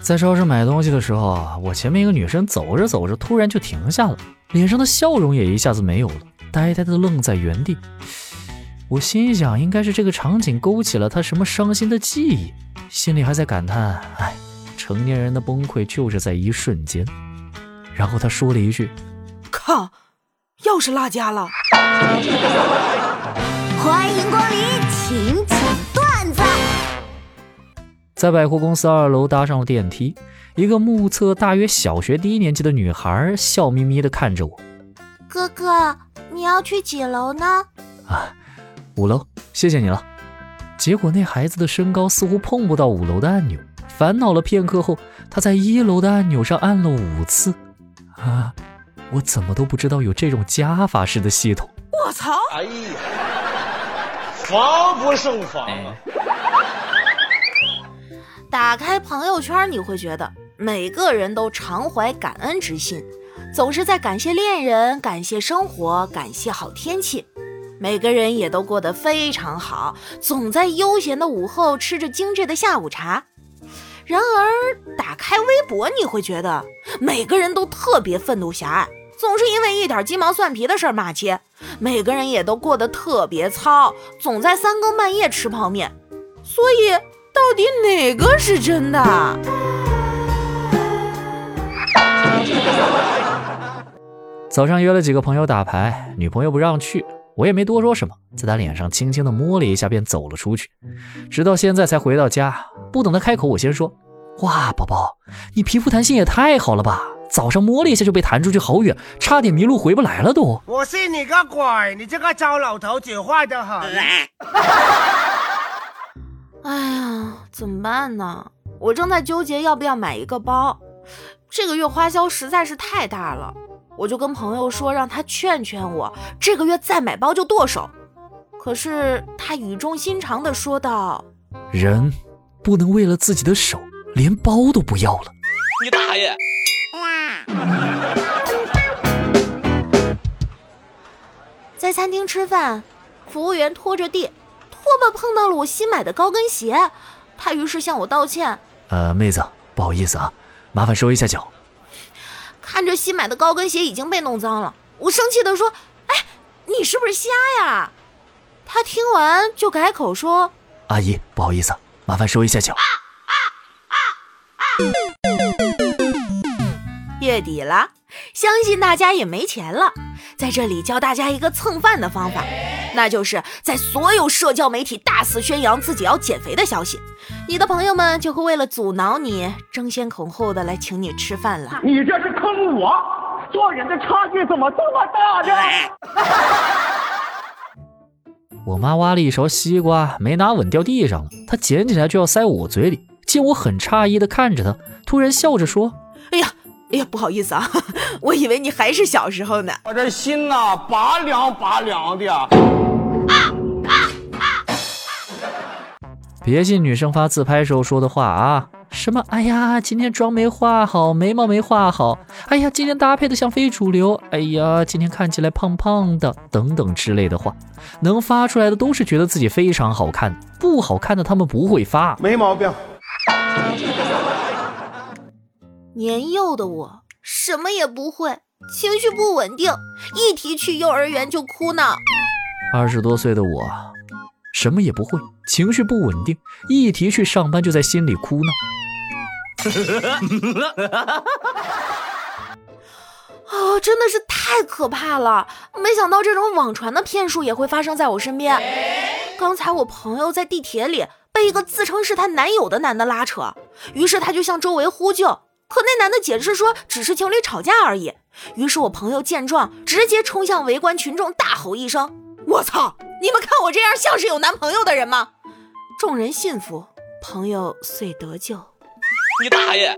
在超市买东西的时候，我前面一个女生走着走着，突然就停下了，脸上的笑容也一下子没有了，呆呆的愣在原地。我心想，应该是这个场景勾起了她什么伤心的记忆，心里还在感叹：哎，成年人的崩溃就是在一瞬间。然后她说了一句：“靠，钥匙落家了。”欢迎光临，在百货公司二楼搭上了电梯，一个目测大约小学低年级的女孩笑眯眯地看着我：“哥哥，你要去几楼呢？”“啊，五楼，谢谢你了。”结果那孩子的身高似乎碰不到五楼的按钮，烦恼了片刻后，他在一楼的按钮上按了五次。啊，我怎么都不知道有这种加法式的系统！我操！哎呀！防不胜防啊！打开朋友圈，你会觉得每个人都常怀感恩之心，总是在感谢恋人、感谢生活、感谢好天气。每个人也都过得非常好，总在悠闲的午后吃着精致的下午茶。然而，打开微博，你会觉得每个人都特别愤怒狭隘。总是因为一点鸡毛蒜皮的事骂街，每个人也都过得特别糙，总在三更半夜吃泡面。所以，到底哪个是真的？早上约了几个朋友打牌，女朋友不让去，我也没多说什么，在她脸上轻轻的摸了一下，便走了出去。直到现在才回到家，不等她开口，我先说：“哇，宝宝，你皮肤弹性也太好了吧！”早上摸了一下就被弹出去好远，差点迷路回不来了都。我信你个鬼！你这个糟老头子坏得很。哎呀，怎么办呢？我正在纠结要不要买一个包，这个月花销实在是太大了。我就跟朋友说，让他劝劝我，这个月再买包就剁手。可是他语重心长地说道：“人不能为了自己的手连包都不要了。”你大爷！在餐厅吃饭，服务员拖着地，拖把碰到了我新买的高跟鞋，他于是向我道歉：“呃，妹子，不好意思啊，麻烦收一下脚。”看着新买的高跟鞋已经被弄脏了，我生气地说：“哎，你是不是瞎呀？”他听完就改口说：“阿姨，不好意思，麻烦收一下脚。”月底了，相信大家也没钱了，在这里教大家一个蹭饭的方法，那就是在所有社交媒体大肆宣扬自己要减肥的消息，你的朋友们就会为了阻挠你，争先恐后的来请你吃饭了。你这是坑我！做人的差距怎么这么大呢？我妈挖了一勺西瓜，没拿稳掉地上了，她捡起来就要塞我嘴里，见我很诧异的看着她，突然笑着说：“哎呀。”不好意思啊，我以为你还是小时候呢。我这心呐，拔凉拔凉的。别信女生发自拍时候说的话啊，什么？哎呀，今天妆没化好，眉毛没画好。哎呀，今天搭配的像非主流。哎呀，今天看起来胖胖的，等等之类的话，能发出来的都是觉得自己非常好看，不好看的他们不会发。没毛病。年幼的我什么也不会，情绪不稳定，一提去幼儿园就哭闹。二十多岁的我什么也不会，情绪不稳定，一提去上班就在心里哭闹。哦，真的是太可怕了！没想到这种网传的骗术也会发生在我身边。刚才我朋友在地铁里被一个自称是她男友的男的拉扯，于是她就向周围呼救。可那男的解释说，只是情侣吵架而已。于是我朋友见状，直接冲向围观群众，大吼一声：“我操！你们看我这样像是有男朋友的人吗？”众人信服，朋友遂得救。你大爷！